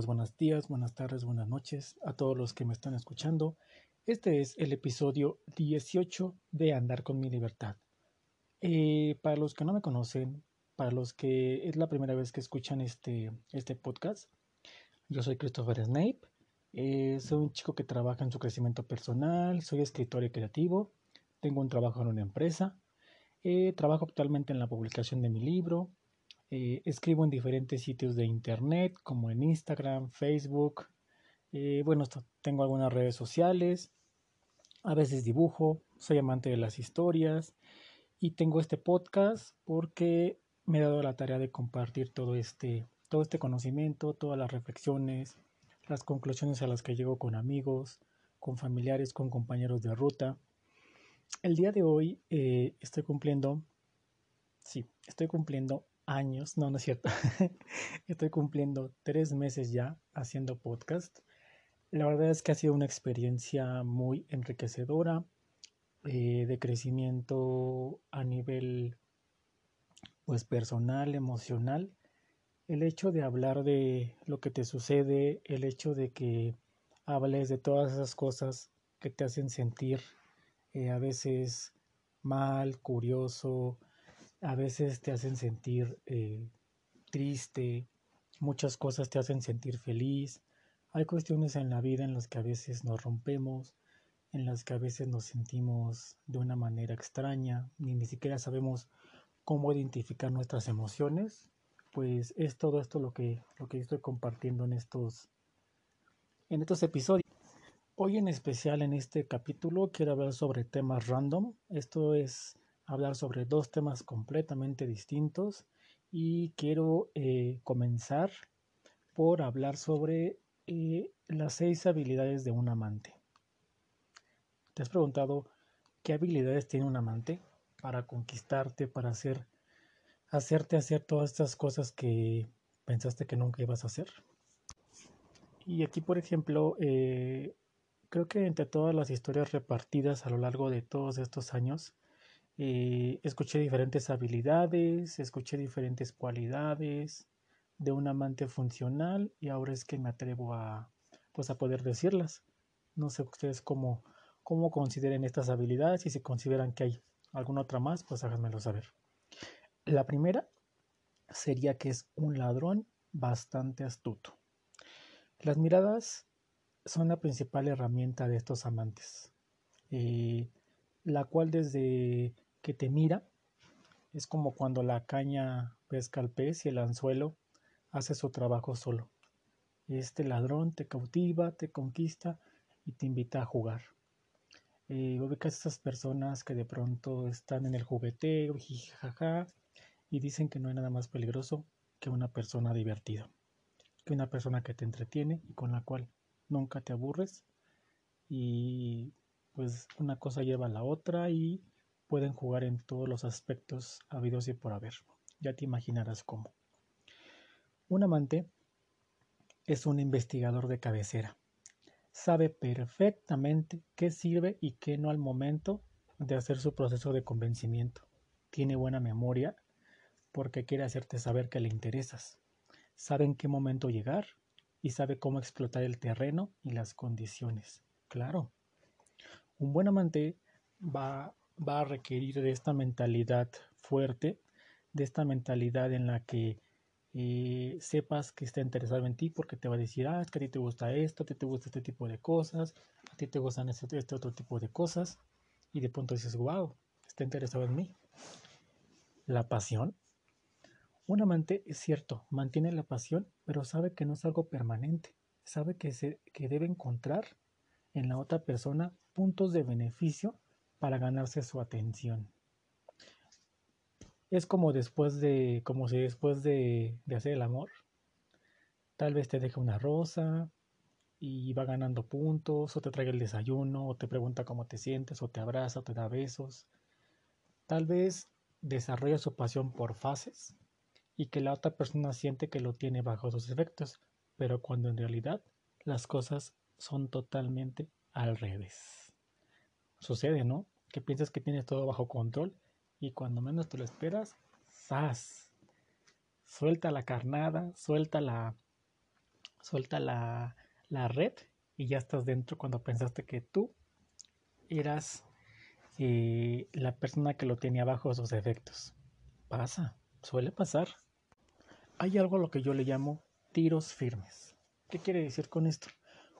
amigos, buenos días, buenas tardes, buenas noches a todos los que me están escuchando. Este es el episodio 18 de Andar con mi libertad. Eh, para los que no me conocen, para los que es la primera vez que escuchan este, este podcast, yo soy Christopher Snape. Eh, soy un chico que trabaja en su crecimiento personal, soy escritor y creativo, tengo un trabajo en una empresa, eh, trabajo actualmente en la publicación de mi libro, eh, escribo en diferentes sitios de internet como en Instagram, Facebook. Eh, bueno, tengo algunas redes sociales. A veces dibujo. Soy amante de las historias. Y tengo este podcast porque me he dado la tarea de compartir todo este, todo este conocimiento, todas las reflexiones, las conclusiones a las que llego con amigos, con familiares, con compañeros de ruta. El día de hoy eh, estoy cumpliendo, sí, estoy cumpliendo años, no, no es cierto. Estoy cumpliendo tres meses ya haciendo podcast. La verdad es que ha sido una experiencia muy enriquecedora eh, de crecimiento a nivel pues personal, emocional. El hecho de hablar de lo que te sucede, el hecho de que hables de todas esas cosas que te hacen sentir eh, a veces mal, curioso, a veces te hacen sentir eh, triste, muchas cosas te hacen sentir feliz. Hay cuestiones en la vida en las que a veces nos rompemos, en las que a veces nos sentimos de una manera extraña, ni ni siquiera sabemos cómo identificar nuestras emociones. Pues es todo esto lo que, lo que estoy compartiendo en estos, en estos episodios. Hoy en especial en este capítulo quiero hablar sobre temas random. Esto es hablar sobre dos temas completamente distintos y quiero eh, comenzar por hablar sobre eh, las seis habilidades de un amante. ¿Te has preguntado qué habilidades tiene un amante para conquistarte, para hacer, hacerte hacer todas estas cosas que pensaste que nunca ibas a hacer? Y aquí, por ejemplo, eh, creo que entre todas las historias repartidas a lo largo de todos estos años, eh, escuché diferentes habilidades, escuché diferentes cualidades de un amante funcional y ahora es que me atrevo a, pues a poder decirlas. No sé ustedes cómo, cómo consideren estas habilidades y si consideran que hay alguna otra más, pues háganmelo saber. La primera sería que es un ladrón bastante astuto. Las miradas son la principal herramienta de estos amantes, eh, la cual desde que te mira. Es como cuando la caña pesca al pez y el anzuelo hace su trabajo solo. Este ladrón te cautiva, te conquista y te invita a jugar. Eh, ubicas a personas que de pronto están en el jugueteo, y dicen que no hay nada más peligroso que una persona divertida, que una persona que te entretiene y con la cual nunca te aburres. Y pues una cosa lleva a la otra y pueden jugar en todos los aspectos habidos y por haber. Ya te imaginarás cómo. Un amante es un investigador de cabecera. Sabe perfectamente qué sirve y qué no al momento de hacer su proceso de convencimiento. Tiene buena memoria porque quiere hacerte saber que le interesas. Sabe en qué momento llegar y sabe cómo explotar el terreno y las condiciones. Claro, un buen amante va va a requerir de esta mentalidad fuerte, de esta mentalidad en la que eh, sepas que está interesado en ti porque te va a decir, ah, es que a ti te gusta esto, a ti te gusta este tipo de cosas, a ti te gustan este, este otro tipo de cosas, y de pronto dices, wow, está interesado en mí. La pasión. Un amante, es cierto, mantiene la pasión, pero sabe que no es algo permanente, sabe que, se, que debe encontrar en la otra persona puntos de beneficio para ganarse su atención. Es como después de, como si después de, hacer el amor, tal vez te deja una rosa y va ganando puntos, o te trae el desayuno, o te pregunta cómo te sientes, o te abraza, o te da besos. Tal vez desarrolla su pasión por fases y que la otra persona siente que lo tiene bajo sus efectos, pero cuando en realidad las cosas son totalmente al revés sucede, ¿no? Que piensas que tienes todo bajo control y cuando menos te lo esperas, ¡zas! Suelta la carnada, suelta la, suelta la, la red y ya estás dentro cuando pensaste que tú eras eh, la persona que lo tenía bajo sus efectos. Pasa, suele pasar. Hay algo a lo que yo le llamo tiros firmes. ¿Qué quiere decir con esto?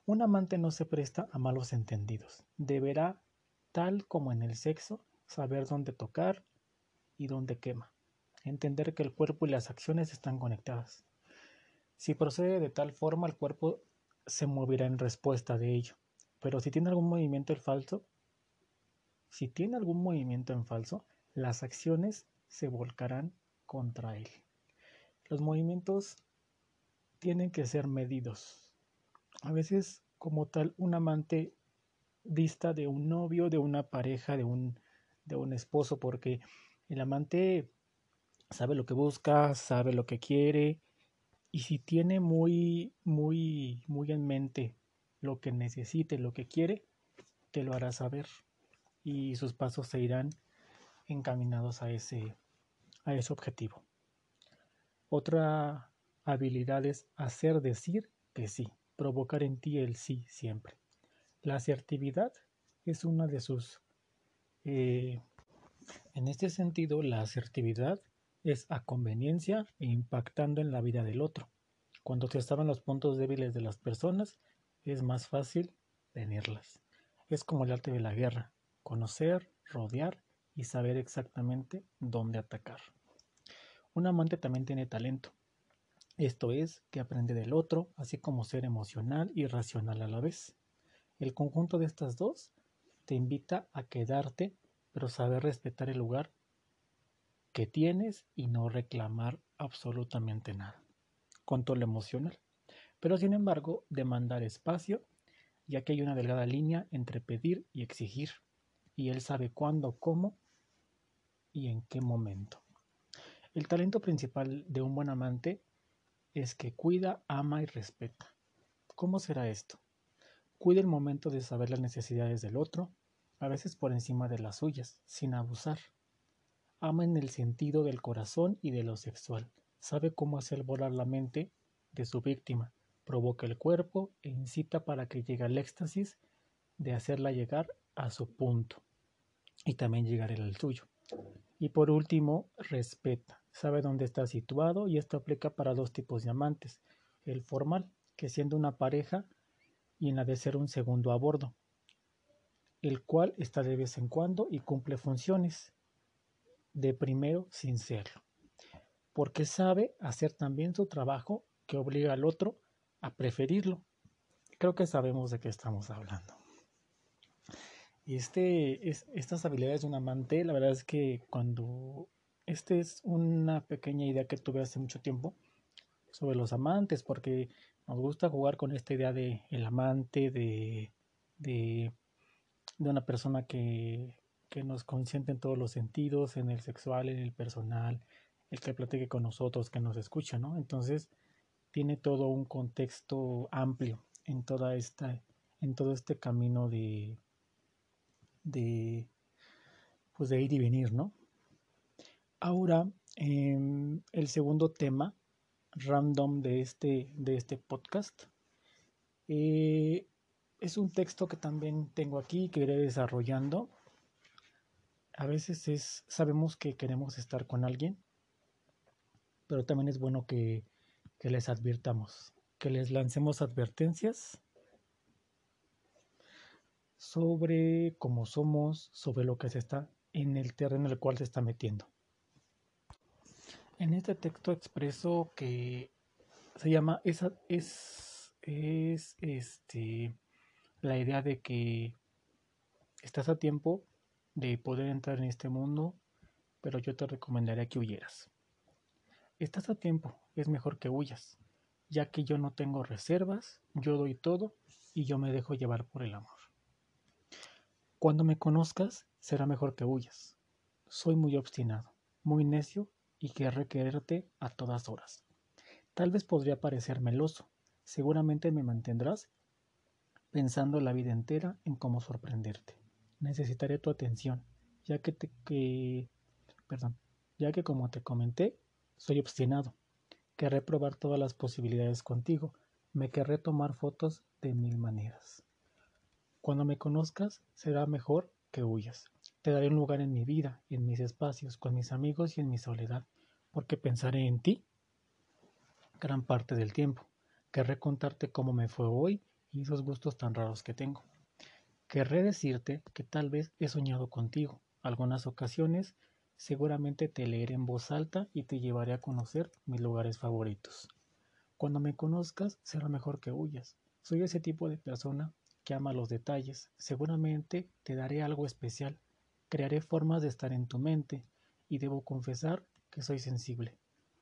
Un amante no se presta a malos entendidos. Deberá, tal como en el sexo, saber dónde tocar y dónde quema. Entender que el cuerpo y las acciones están conectadas. Si procede de tal forma, el cuerpo se moverá en respuesta de ello. Pero si tiene algún movimiento en falso, si tiene algún movimiento en falso, las acciones se volcarán contra él. Los movimientos tienen que ser medidos. A veces, como tal, un amante dista de un novio, de una pareja, de un, de un esposo, porque el amante sabe lo que busca, sabe lo que quiere, y si tiene muy, muy, muy en mente lo que necesite, lo que quiere, te lo hará saber y sus pasos se irán encaminados a ese, a ese objetivo. Otra habilidad es hacer decir que sí, provocar en ti el sí siempre. La asertividad es una de sus... Eh, en este sentido, la asertividad es a conveniencia e impactando en la vida del otro. Cuando se saben los puntos débiles de las personas, es más fácil venirlas. Es como el arte de la guerra, conocer, rodear y saber exactamente dónde atacar. Un amante también tiene talento. Esto es, que aprende del otro, así como ser emocional y racional a la vez. El conjunto de estas dos te invita a quedarte, pero saber respetar el lugar que tienes y no reclamar absolutamente nada. Control emocional. Pero sin embargo, demandar espacio, ya que hay una delgada línea entre pedir y exigir. Y él sabe cuándo, cómo y en qué momento. El talento principal de un buen amante es que cuida, ama y respeta. ¿Cómo será esto? Cuida el momento de saber las necesidades del otro, a veces por encima de las suyas, sin abusar. Ama en el sentido del corazón y de lo sexual. Sabe cómo hacer volar la mente de su víctima, provoca el cuerpo e incita para que llegue al éxtasis de hacerla llegar a su punto y también llegar al suyo. Y por último, respeta. Sabe dónde está situado y esto aplica para dos tipos de amantes. El formal, que siendo una pareja, y en la de ser un segundo a bordo, el cual está de vez en cuando y cumple funciones de primero sin serlo, porque sabe hacer también su trabajo que obliga al otro a preferirlo. Creo que sabemos de qué estamos hablando. Y este, es, estas habilidades de un amante, la verdad es que cuando... Este es una pequeña idea que tuve hace mucho tiempo sobre los amantes, porque nos gusta jugar con esta idea de el amante, de, de, una persona que, que nos consiente en todos los sentidos, en el sexual, en el personal, el que platique con nosotros, que nos escucha, ¿no? Entonces, tiene todo un contexto amplio en toda esta, en todo este camino de, de, pues de ir y venir, ¿no? Ahora, em, el segundo tema random de este, de este podcast eh, es un texto que también tengo aquí que iré desarrollando. A veces es, sabemos que queremos estar con alguien, pero también es bueno que, que les advirtamos, que les lancemos advertencias sobre cómo somos, sobre lo que se está en el terreno en el cual se está metiendo. En este texto expreso que se llama esa es es este la idea de que estás a tiempo de poder entrar en este mundo, pero yo te recomendaría que huyeras. Estás a tiempo, es mejor que huyas, ya que yo no tengo reservas, yo doy todo y yo me dejo llevar por el amor. Cuando me conozcas, será mejor que huyas. Soy muy obstinado, muy necio y querré quererte a todas horas. Tal vez podría parecer meloso, seguramente me mantendrás pensando la vida entera en cómo sorprenderte. Necesitaré tu atención, ya que te que perdón, ya que como te comenté, soy obstinado. Querré probar todas las posibilidades contigo, Me querré tomar fotos de mil maneras. Cuando me conozcas, será mejor que huyas. Te daré un lugar en mi vida, en mis espacios, con mis amigos y en mi soledad, porque pensaré en ti gran parte del tiempo. Querré contarte cómo me fue hoy y esos gustos tan raros que tengo. Querré decirte que tal vez he soñado contigo. Algunas ocasiones seguramente te leeré en voz alta y te llevaré a conocer mis lugares favoritos. Cuando me conozcas será mejor que huyas. Soy ese tipo de persona que ama los detalles. Seguramente te daré algo especial. Crearé formas de estar en tu mente y debo confesar que soy sensible.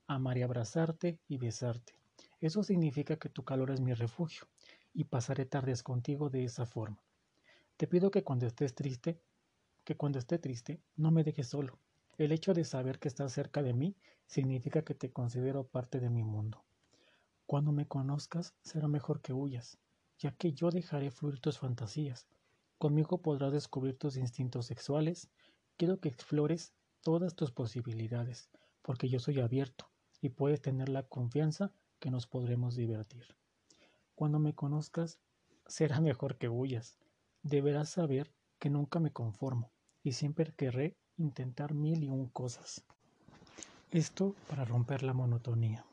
Amaré abrazarte y besarte. Eso significa que tu calor es mi refugio y pasaré tardes contigo de esa forma. Te pido que cuando estés triste, que cuando esté triste, no me dejes solo. El hecho de saber que estás cerca de mí significa que te considero parte de mi mundo. Cuando me conozcas, será mejor que huyas, ya que yo dejaré fluir tus fantasías. Conmigo podrás descubrir tus instintos sexuales. Quiero que explores todas tus posibilidades, porque yo soy abierto y puedes tener la confianza que nos podremos divertir. Cuando me conozcas, será mejor que huyas. Deberás saber que nunca me conformo y siempre querré intentar mil y un cosas. Esto para romper la monotonía.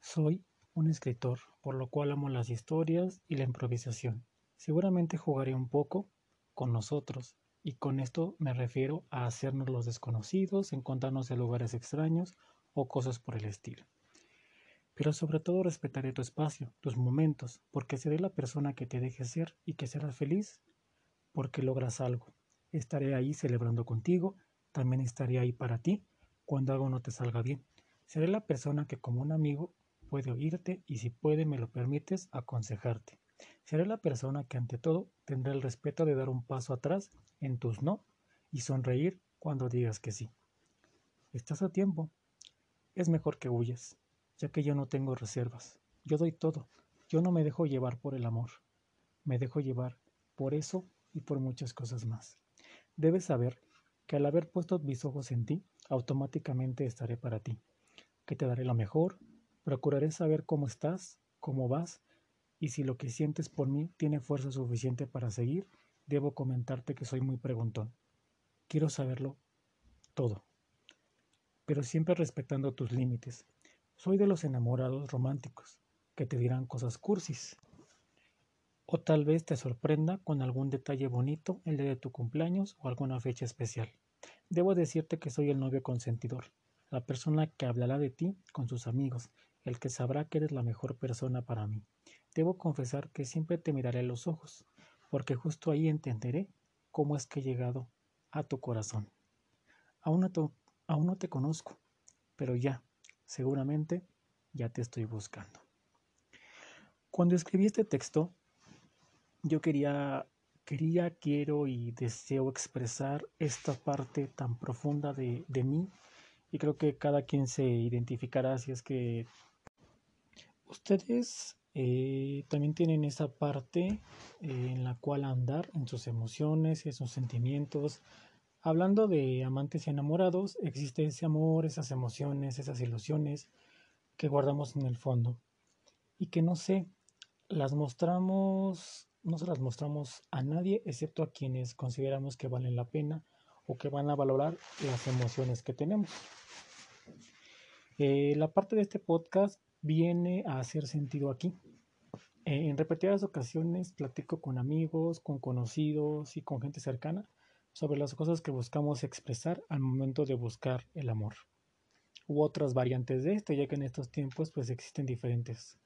Soy un escritor, por lo cual amo las historias y la improvisación. Seguramente jugaré un poco con nosotros, y con esto me refiero a hacernos los desconocidos, encontrarnos en lugares extraños o cosas por el estilo. Pero sobre todo respetaré tu espacio, tus momentos, porque seré la persona que te deje ser y que serás feliz porque logras algo. Estaré ahí celebrando contigo, también estaré ahí para ti cuando algo no te salga bien. Seré la persona que como un amigo puede oírte y si puede me lo permites aconsejarte. Seré la persona que ante todo tendrá el respeto de dar un paso atrás en tus no y sonreír cuando digas que sí. Estás a tiempo. Es mejor que huyas, ya que yo no tengo reservas. Yo doy todo. Yo no me dejo llevar por el amor. Me dejo llevar por eso y por muchas cosas más. Debes saber que al haber puesto mis ojos en ti, automáticamente estaré para ti, que te daré lo mejor, procuraré saber cómo estás, cómo vas, y si lo que sientes por mí tiene fuerza suficiente para seguir, debo comentarte que soy muy preguntón. Quiero saberlo todo, pero siempre respetando tus límites. Soy de los enamorados románticos, que te dirán cosas cursis, o tal vez te sorprenda con algún detalle bonito el día de tu cumpleaños o alguna fecha especial. Debo decirte que soy el novio consentidor, la persona que hablará de ti con sus amigos, el que sabrá que eres la mejor persona para mí. Debo confesar que siempre te miraré a los ojos, porque justo ahí entenderé cómo es que he llegado a tu corazón. Aún no, aún no te conozco, pero ya, seguramente, ya te estoy buscando. Cuando escribí este texto, yo quería, quería, quiero y deseo expresar esta parte tan profunda de, de mí y creo que cada quien se identificará si es que ustedes eh, también tienen esa parte eh, en la cual andar en sus emociones, en sus sentimientos. Hablando de amantes y enamorados, existe ese amor, esas emociones, esas ilusiones que guardamos en el fondo y que no sé, las mostramos no se las mostramos a nadie excepto a quienes consideramos que valen la pena o que van a valorar las emociones que tenemos. Eh, la parte de este podcast viene a hacer sentido aquí. Eh, en repetidas ocasiones platico con amigos, con conocidos y con gente cercana sobre las cosas que buscamos expresar al momento de buscar el amor. U otras variantes de esto, ya que en estos tiempos pues existen diferentes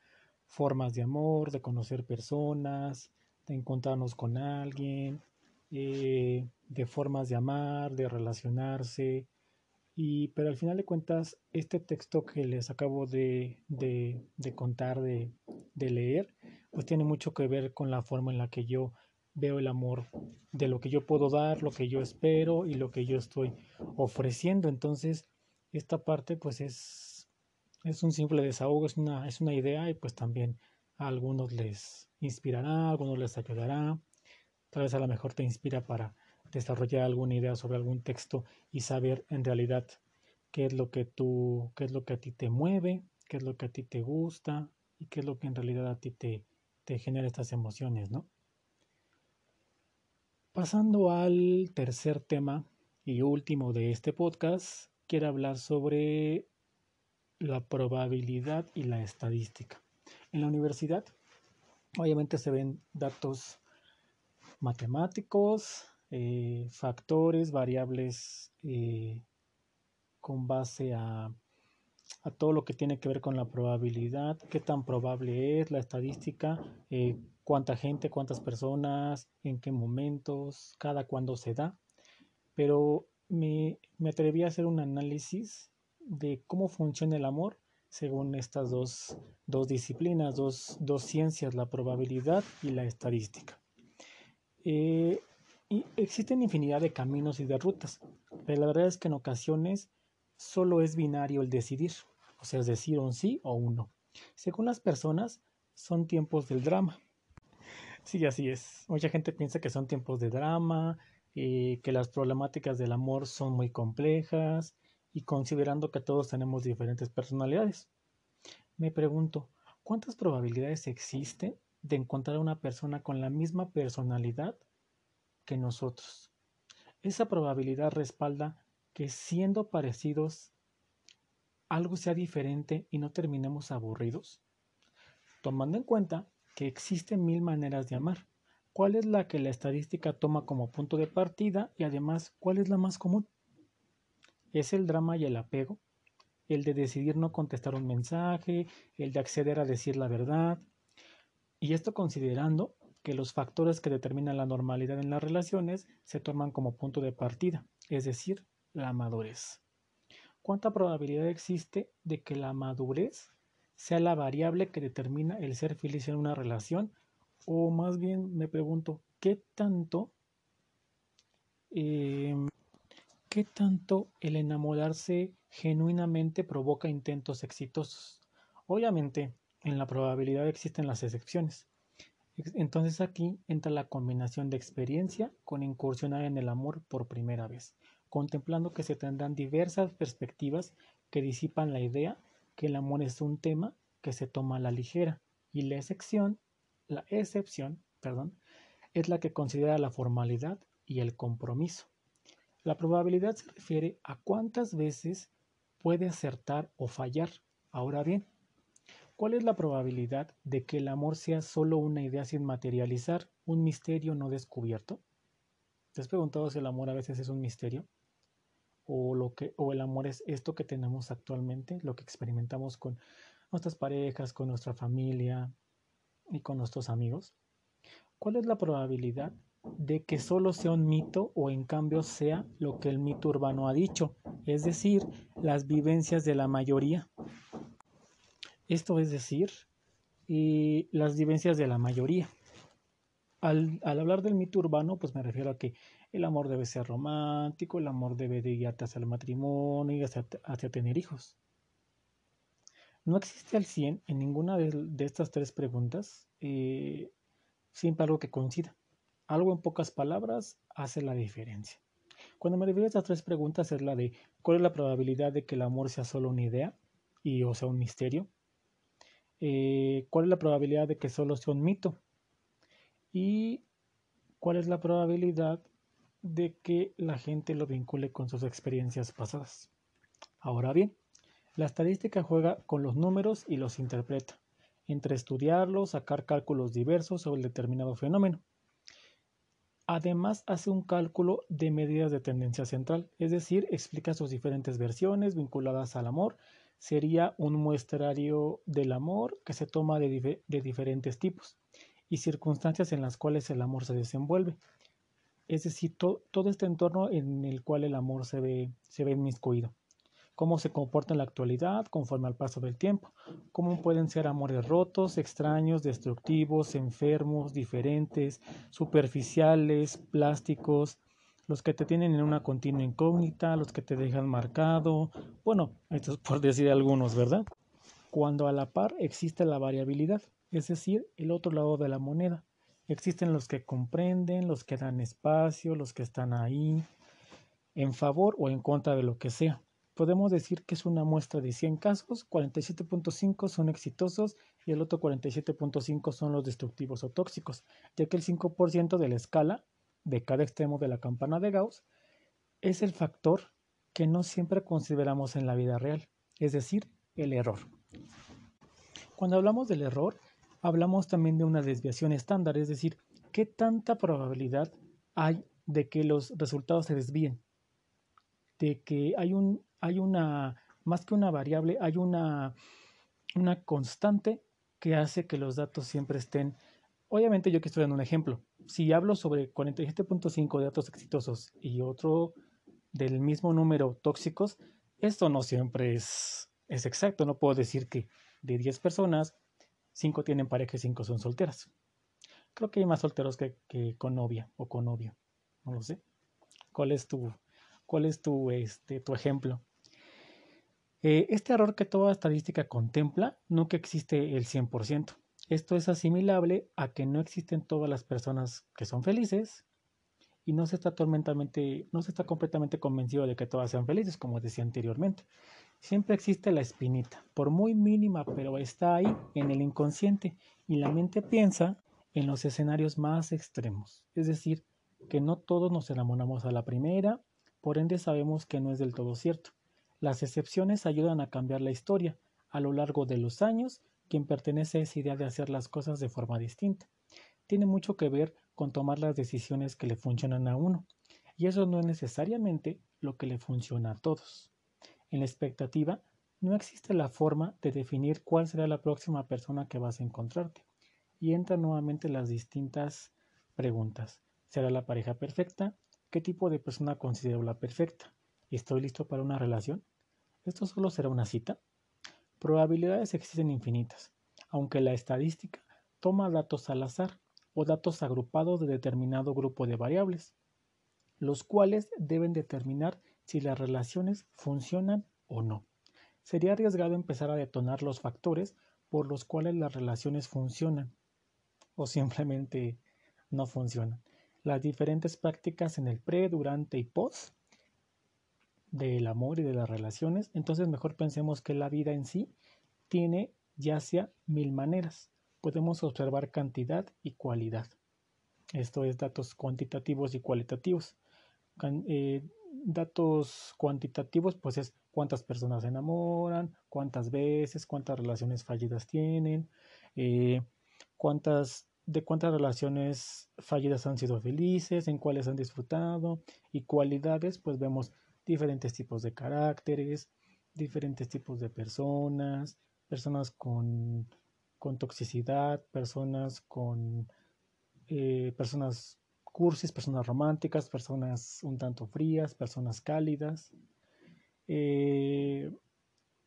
formas de amor, de conocer personas, de encontrarnos con alguien, eh, de formas de amar, de relacionarse. Y, pero al final de cuentas, este texto que les acabo de, de, de contar, de, de leer, pues tiene mucho que ver con la forma en la que yo veo el amor, de lo que yo puedo dar, lo que yo espero y lo que yo estoy ofreciendo. Entonces, esta parte pues es, es un simple desahogo, es una, es una idea y pues también a algunos les inspirará, a algunos les ayudará, tal vez a lo mejor te inspira para desarrollar alguna idea sobre algún texto y saber en realidad qué es lo que tú, qué es lo que a ti te mueve, qué es lo que a ti te gusta, y qué es lo que en realidad a ti te, te genera estas emociones, ¿no? Pasando al tercer tema y último de este podcast, quiero hablar sobre la probabilidad y la estadística. En la universidad, obviamente se ven datos matemáticos, eh, factores, variables eh, con base a, a, todo lo que tiene que ver con la probabilidad, qué tan probable es la estadística, eh, cuánta gente, cuántas personas, en qué momentos, cada cuándo se da. Pero me, me atreví a hacer un análisis de cómo funciona el amor según estas dos, dos disciplinas, dos, dos, ciencias, la probabilidad y la estadística. Eh, existen infinidad de caminos y de rutas, pero la verdad es que en ocasiones solo es binario el decidir, o sea, es decir un sí o un no. Según las personas, son tiempos del drama. Sí, así es. Mucha gente piensa que son tiempos de drama, eh, que las problemáticas del amor son muy complejas, y considerando que todos tenemos diferentes personalidades. Me pregunto, ¿cuántas probabilidades existen de encontrar una persona con la misma personalidad que nosotros? Esa probabilidad respalda que siendo parecidos algo sea diferente y no terminemos aburridos. Tomando en cuenta que existen mil maneras de amar, ¿cuál es la que la estadística toma como punto de partida y además cuál es la más común? es el drama y el apego, el de decidir no contestar un mensaje, el de acceder a decir la verdad. Y esto considerando que los factores que determinan la normalidad en las relaciones se toman como punto de partida, es decir, la madurez. ¿Cuánta probabilidad existe de que la madurez sea la variable que determina el ser feliz en una relación? O más bien me pregunto, ¿qué tanto eh, ¿Qué tanto el enamorarse genuinamente provoca intentos exitosos? Obviamente, en la probabilidad existen las excepciones. Entonces aquí entra la combinación de experiencia con incursionar en el amor por primera vez, contemplando que se tendrán diversas perspectivas que disipan la idea que el amor es un tema que se toma a la ligera y la excepción, la excepción, perdón, es la que considera la formalidad y el compromiso. La probabilidad se refiere a cuántas veces puede acertar o fallar. Ahora bien, ¿cuál es la probabilidad de que el amor sea solo una idea sin materializar, un misterio no descubierto? ¿Te has preguntado si el amor a veces es un misterio? ¿O, lo que, o el amor es esto que tenemos actualmente, lo que experimentamos con nuestras parejas, con nuestra familia y con nuestros amigos? ¿Cuál es la probabilidad de que solo sea un mito o en cambio sea lo que el mito urbano ha dicho, es decir, las vivencias de la mayoría. Esto es decir, y las vivencias de la mayoría. Al, hablar del mito urbano, pues me refiero a que el amor debe ser romántico, el amor debe de guiarte hacia el matrimonio y hacia, tener hijos. No existe al 100 en ninguna de, estas tres preguntas, eh, siempre algo que coincida. Algo en pocas palabras hace la diferencia. Cuando me refiero a estas tres preguntas es la de cuál es la probabilidad de que el amor sea solo una idea y o sea un misterio. Eh, cuál es la probabilidad de que solo sea un mito y cuál es la probabilidad de que la gente lo vincule con sus experiencias pasadas. Ahora bien, la estadística juega con los números y los interpreta, entre estudiarlos, sacar cálculos diversos sobre el determinado fenómeno. Además hace un cálculo de medidas de tendencia central, es decir, explica sus diferentes versiones vinculadas al amor. Sería un muestrario del amor que se toma de, diferentes tipos y circunstancias en las cuales el amor se desenvuelve. Es decir, todo este entorno en el cual el amor se ve, se ve inmiscuido cómo se comporta en la actualidad conforme al paso del tiempo, cómo pueden ser amores rotos, extraños, destructivos, enfermos, diferentes, superficiales, plásticos, los que te tienen en una continua incógnita, los que te dejan marcado, bueno, esto es por decir algunos, ¿verdad? Cuando a la par existe la variabilidad, es decir, el otro lado de la moneda. Existen los que comprenden, los que dan espacio, los que están ahí, en favor o en contra de lo que sea podemos decir que es una muestra de 100 casos, 47.5 son exitosos y el otro 47.5 son los destructivos o tóxicos, ya que el 5% de la escala de cada extremo de la campana de Gauss es el factor que no siempre consideramos en la vida real, es decir, el error. Cuando hablamos del error, hablamos también de una desviación estándar, es decir, qué tanta probabilidad hay de que los resultados se desvíen, de que hay, un, hay una, más que una variable, hay una, una constante que hace que los datos siempre estén. Obviamente yo que estoy dando un ejemplo. Si hablo sobre 47.5 de datos exitosos y otro del mismo número tóxicos, esto no siempre es, es exacto. No puedo decir que de 10 personas, 5 tienen pareja y 5 son solteras. Creo que hay más solteros que, que con novia o con novio. No lo sé. ¿Cuál es tu, cuál es tu, este, tu ejemplo? Eh, este error que toda estadística contempla nunca existe el 100%. Esto es asimilable a que no existen todas las personas que son felices y no se está no se está completamente convencido de que todas sean felices, como decía anteriormente. Siempre existe la espinita, por muy mínima, pero está ahí en el inconsciente y la mente piensa en los escenarios más extremos. Es decir, que no todos nos enamoramos a la primera, por ende sabemos que no es del todo cierto. Las excepciones ayudan a cambiar la historia. A lo largo de los años, quien pertenece a esa idea de hacer las cosas de forma distinta. Tiene mucho que ver con tomar las decisiones que le funcionan a uno, y eso no es necesariamente lo que le funciona a todos. En la expectativa, no existe la forma de definir cuál será la próxima persona que vas a encontrarte, y entran nuevamente las distintas preguntas. ¿Será la pareja perfecta? ¿Qué tipo de persona considero la perfecta? ¿Estoy listo para una relación? ¿Esto solo será una cita? Probabilidades existen infinitas, aunque la estadística toma datos al azar o datos agrupados de determinado grupo de variables, los cuales deben determinar si las relaciones funcionan o no. Sería arriesgado empezar a detonar los factores por los cuales las relaciones funcionan o simplemente no funcionan las diferentes prácticas en el pre, durante y post del amor y de las relaciones, entonces mejor pensemos que la vida en sí tiene ya sea mil maneras. Podemos observar cantidad y cualidad. Esto es datos cuantitativos y cualitativos. Eh, datos cuantitativos, pues es cuántas personas se enamoran, cuántas veces, cuántas relaciones fallidas tienen, eh, cuántas de cuántas relaciones fallidas han sido felices, en cuáles han disfrutado y cualidades, pues vemos diferentes tipos de caracteres, diferentes tipos de personas, personas con, con toxicidad, personas con eh, personas cursis, personas románticas, personas un tanto frías, personas cálidas. Eh,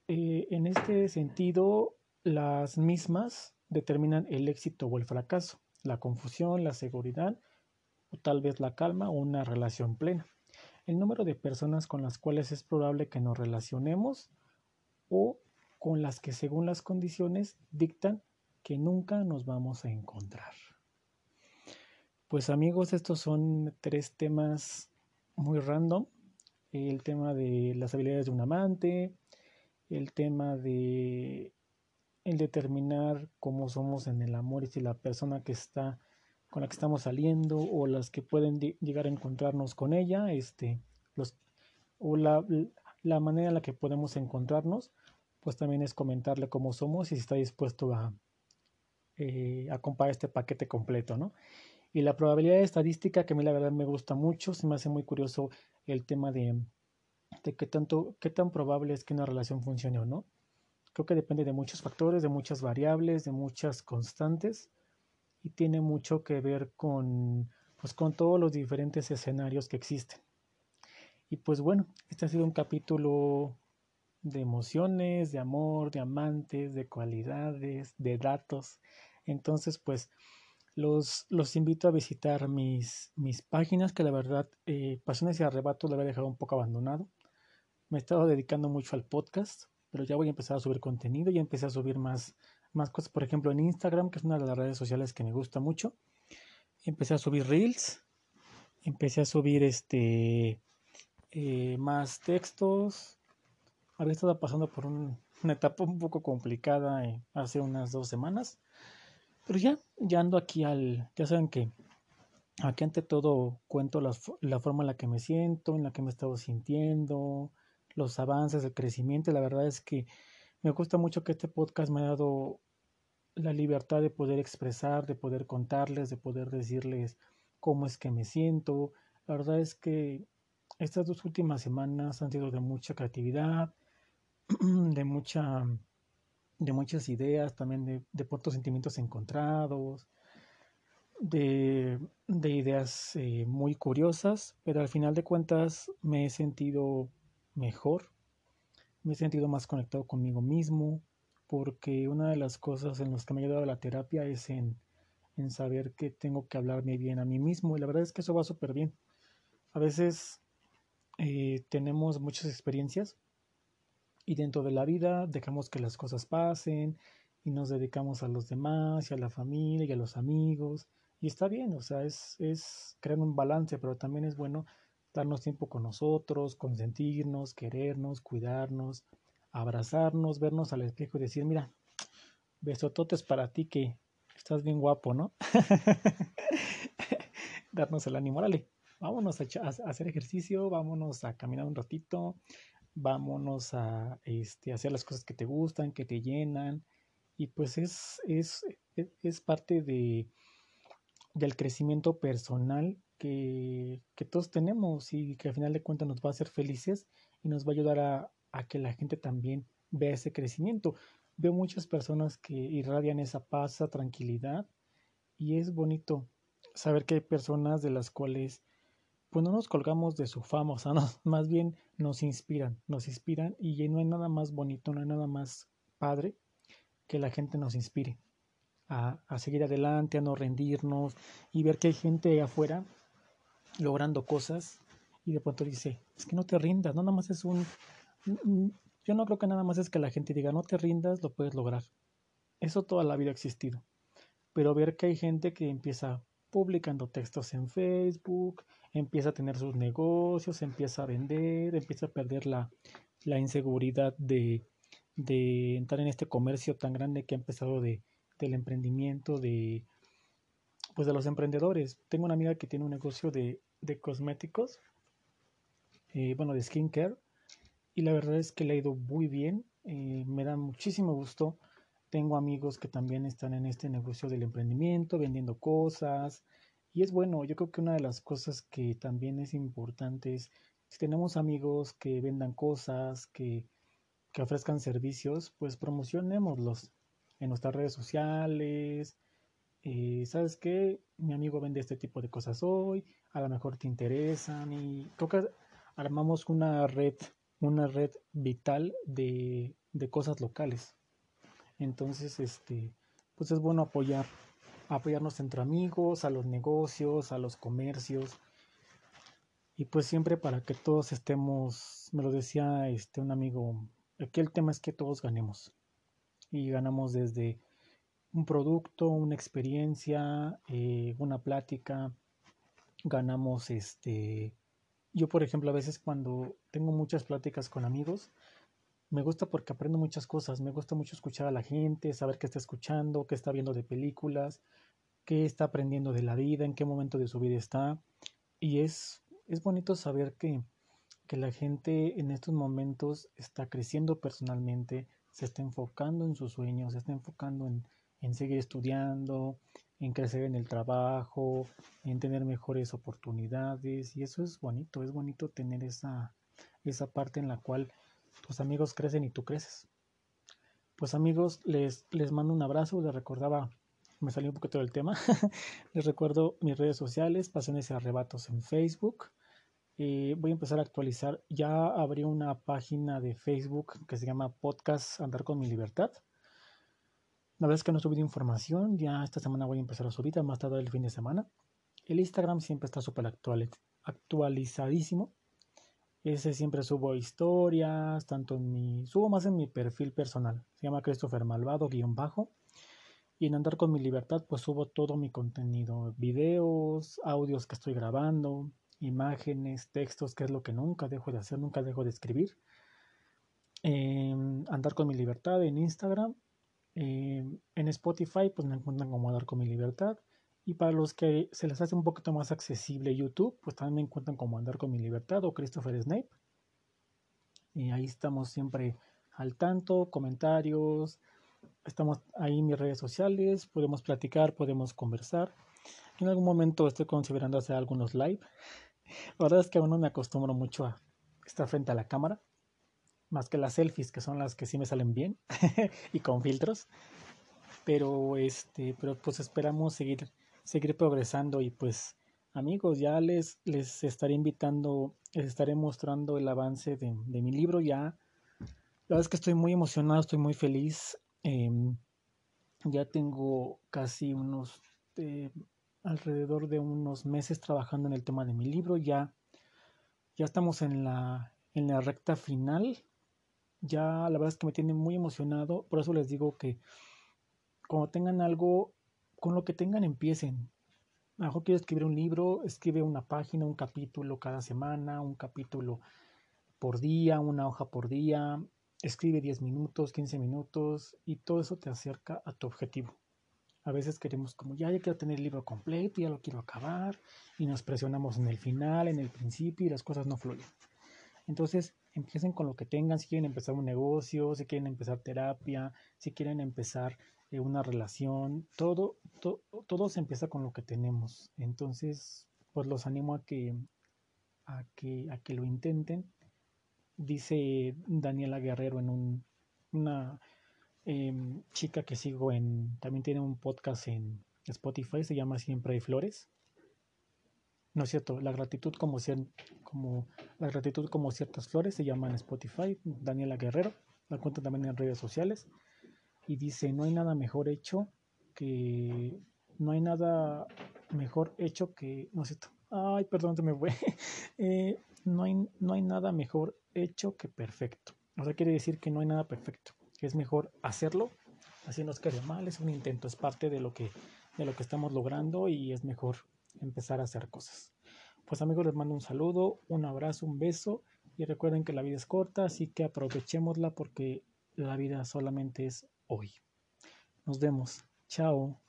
eh, en este sentido, las mismas determinan el éxito o el fracaso, la confusión, la seguridad o tal vez la calma o una relación plena. El número de personas con las cuales es probable que nos relacionemos o con las que según las condiciones dictan que nunca nos vamos a encontrar. Pues amigos, estos son tres temas muy random. El tema de las habilidades de un amante, el tema de el determinar cómo somos en el amor y si la persona que está con la que estamos saliendo o las que pueden llegar a encontrarnos con ella, este, o la, manera en la que podemos encontrarnos, pues también es comentarle cómo somos y si está dispuesto a, eh, comprar este paquete completo, ¿no? Y la probabilidad estadística, que a mí la verdad me gusta mucho, se me hace muy curioso el tema de, de qué, tanto, qué tan probable es que una relación funcione o no. Creo que depende de muchos factores, de muchas variables, de muchas constantes y tiene mucho que ver con, pues, con todos los diferentes escenarios que existen. Y pues bueno, este ha sido un capítulo de emociones, de amor, de amantes, de cualidades, de datos. Entonces, pues los, los invito a visitar mis, mis páginas, que la verdad, eh, Pasiones y Arrebatos lo había dejado un poco abandonado. Me he estado dedicando mucho al podcast pero ya voy a empezar a subir contenido, ya empecé a subir más, más cosas, por ejemplo en Instagram, que es una de las redes sociales que me gusta mucho, empecé a subir reels, empecé a subir este eh, más textos, había estado pasando por una etapa un poco complicada eh, hace unas dos semanas. Pero ya, ya ando aquí al, ya saben que aquí ante todo cuento la, la forma en la que me siento, en la que me he estado sintiendo, los avances, el crecimiento. La verdad es que me gusta mucho que este podcast me ha dado la libertad de poder expresar, de poder contarles, de poder decirles cómo es que me siento. La verdad es que estas dos últimas semanas han sido de mucha creatividad, de mucha de muchas ideas, también de, de pronto sentimientos encontrados, de, de ideas eh, muy curiosas, pero al final de cuentas me he sentido mejor, me he sentido más conectado conmigo mismo, porque una de las cosas en las que me ha ayudado la terapia es en, en saber que tengo que hablarme bien a mí mismo y la verdad es que eso va súper bien. A veces eh, tenemos muchas experiencias y dentro de la vida dejamos que las cosas pasen y nos dedicamos a los demás y a la familia y a los amigos y está bien, o sea, es, es crear un balance, pero también es bueno darnos tiempo con nosotros, consentirnos, querernos, cuidarnos, abrazarnos, vernos al espejo y decir, mira, besototes para ti que estás bien guapo, ¿no? Darnos el ánimo, órale, vámonos a, hacer ejercicio, vámonos a caminar un ratito, vámonos a este, hacer las cosas que te gustan, que te llenan, y pues es, es, es parte de, del crecimiento personal que, todos tenemos y que al final de cuentas nos va a hacer felices y nos va a ayudar a, a que la gente también vea ese crecimiento. Veo muchas personas que irradian esa paz, esa tranquilidad y es bonito saber que hay personas de las cuales pues no nos colgamos de su fama, o sea, más bien nos inspiran, nos inspiran y no hay nada más bonito, no hay nada más padre que la gente nos inspire a, a seguir adelante, a no rendirnos y ver que hay gente afuera logrando cosas y de pronto dice, es que no te rindas, no nada más es un, yo no creo que nada más es que la gente diga, no te rindas, lo puedes lograr. Eso toda la vida ha existido. Pero ver que hay gente que empieza publicando textos en Facebook, empieza a tener sus negocios, empieza a vender, empieza a perder la, la inseguridad de, de entrar en este comercio tan grande que ha empezado de, del emprendimiento, de, pues de los emprendedores. Tengo una amiga que tiene un negocio de, de cosméticos, eh, bueno, de skincare, y la verdad es que le ha ido muy bien, eh, me da muchísimo gusto. Tengo amigos que también están en este negocio del emprendimiento, vendiendo cosas, y es bueno, yo creo que una de las cosas que también es importante es, si tenemos amigos que vendan cosas, que, que ofrezcan servicios, pues promocionémoslos en nuestras redes sociales. Eh, ¿Sabes qué? Mi amigo vende este tipo de cosas hoy, a lo mejor te interesan y que armamos una red una red vital de, de cosas locales. Entonces, este, pues es bueno apoyar, apoyarnos entre amigos, a los negocios, a los comercios. Y pues siempre para que todos estemos, me lo decía este un amigo, aquí el tema es que todos ganemos. Y ganamos desde un producto, una experiencia, eh, una plática, ganamos este yo, por ejemplo, a veces cuando tengo muchas pláticas con amigos, me gusta porque aprendo muchas cosas. Me gusta mucho escuchar a la gente, saber qué está escuchando, qué está viendo de películas, qué está aprendiendo de la vida, en qué momento de su vida está. Y es, es bonito saber que, que la gente en estos momentos está creciendo personalmente, se está enfocando en sus sueños, se está enfocando en, en seguir estudiando, en crecer en el trabajo, en tener mejores oportunidades y eso es bonito, es bonito tener esa, esa parte en la cual tus amigos crecen y tú creces. Pues amigos, les, les mando un abrazo, les recordaba, me salió un poquito del tema, les recuerdo mis redes sociales, Pasiones y Arrebatos en Facebook. Eh, voy a empezar a actualizar, ya abrí una página de Facebook que se llama Podcast Andar con mi Libertad la verdad es que no he subido información, ya esta semana voy a empezar a subir, más tarde el fin de semana. El Instagram siempre está súper actual, actualizadísimo. Ese siempre subo historias, tanto en mi, subo más en mi perfil personal, se llama Christopher Malvado guion bajo. Y en Andar con mi libertad, pues subo todo mi contenido, videos, audios que estoy grabando, imágenes, textos, que es lo que nunca dejo de hacer, nunca dejo de escribir. Andar con mi libertad en Instagram. Em, en Spotify pues me encuentran como Andar con mi libertad. Y para los que se les hace un poquito más accesible YouTube, pues también me encuentran como Andar con mi libertad o Christopher Snape. Y ahí estamos siempre al tanto, comentarios, estamos ahí en mis redes sociales, podemos platicar, podemos conversar. En algún momento estoy considerando hacer algunos live. La verdad es que aún no me acostumbro mucho a estar frente a la cámara, más que las selfies, que son las que sí me salen bien y con filtros. Pero este, pero pues esperamos seguir, seguir progresando y pues amigos, ya les, les estaré invitando, les estaré mostrando el avance de, de mi libro ya. La verdad es que estoy muy emocionado, estoy muy feliz. Em, ya tengo casi unos eh, alrededor de unos meses trabajando en el tema de mi libro. Ya, ya estamos en la, en la recta final. Ya la verdad es que me tiene muy emocionado. Por eso les digo que cuando tengan algo, con lo que tengan empiecen. A lo mejor quiero escribir un libro, escribe una página, un capítulo cada semana, un capítulo por día, una hoja por día, escribe 10 minutos, 15 minutos y todo eso te acerca a tu objetivo. A veces queremos como ya, ya quiero tener el libro completo, ya lo quiero acabar y nos presionamos en el final, en el principio y las cosas no fluyen. Entonces empiecen con lo que tengan, si quieren empezar un negocio, si quieren empezar terapia, si quieren empezar eh, una relación, todo, todo se empieza con lo que tenemos. Entonces, pues los animo a que, a que, a que lo intenten. Dice Daniela Guerrero en un, una Em, chica que sigo en, también tiene un podcast en Spotify, se llama Siempre hay Flores. No es cierto, la gratitud como, como, la gratitud como ciertas flores se llama en Spotify, Daniela Guerrero, la cuenta también en redes sociales, y dice, no hay nada mejor hecho que, no hay nada mejor hecho que, no es cierto, ay, perdón, se me fue, eh, no, hay, no hay nada mejor hecho que perfecto. O sea, quiere decir que no hay nada perfecto es mejor hacerlo, así nos quede mal, es un intento, es parte de lo que, de lo que estamos logrando y es mejor empezar a hacer cosas. Pues amigos, les mando un saludo, un abrazo, un beso y recuerden que la vida es corta, así que aprovechémosla porque la vida solamente es hoy. Nos vemos. Chao.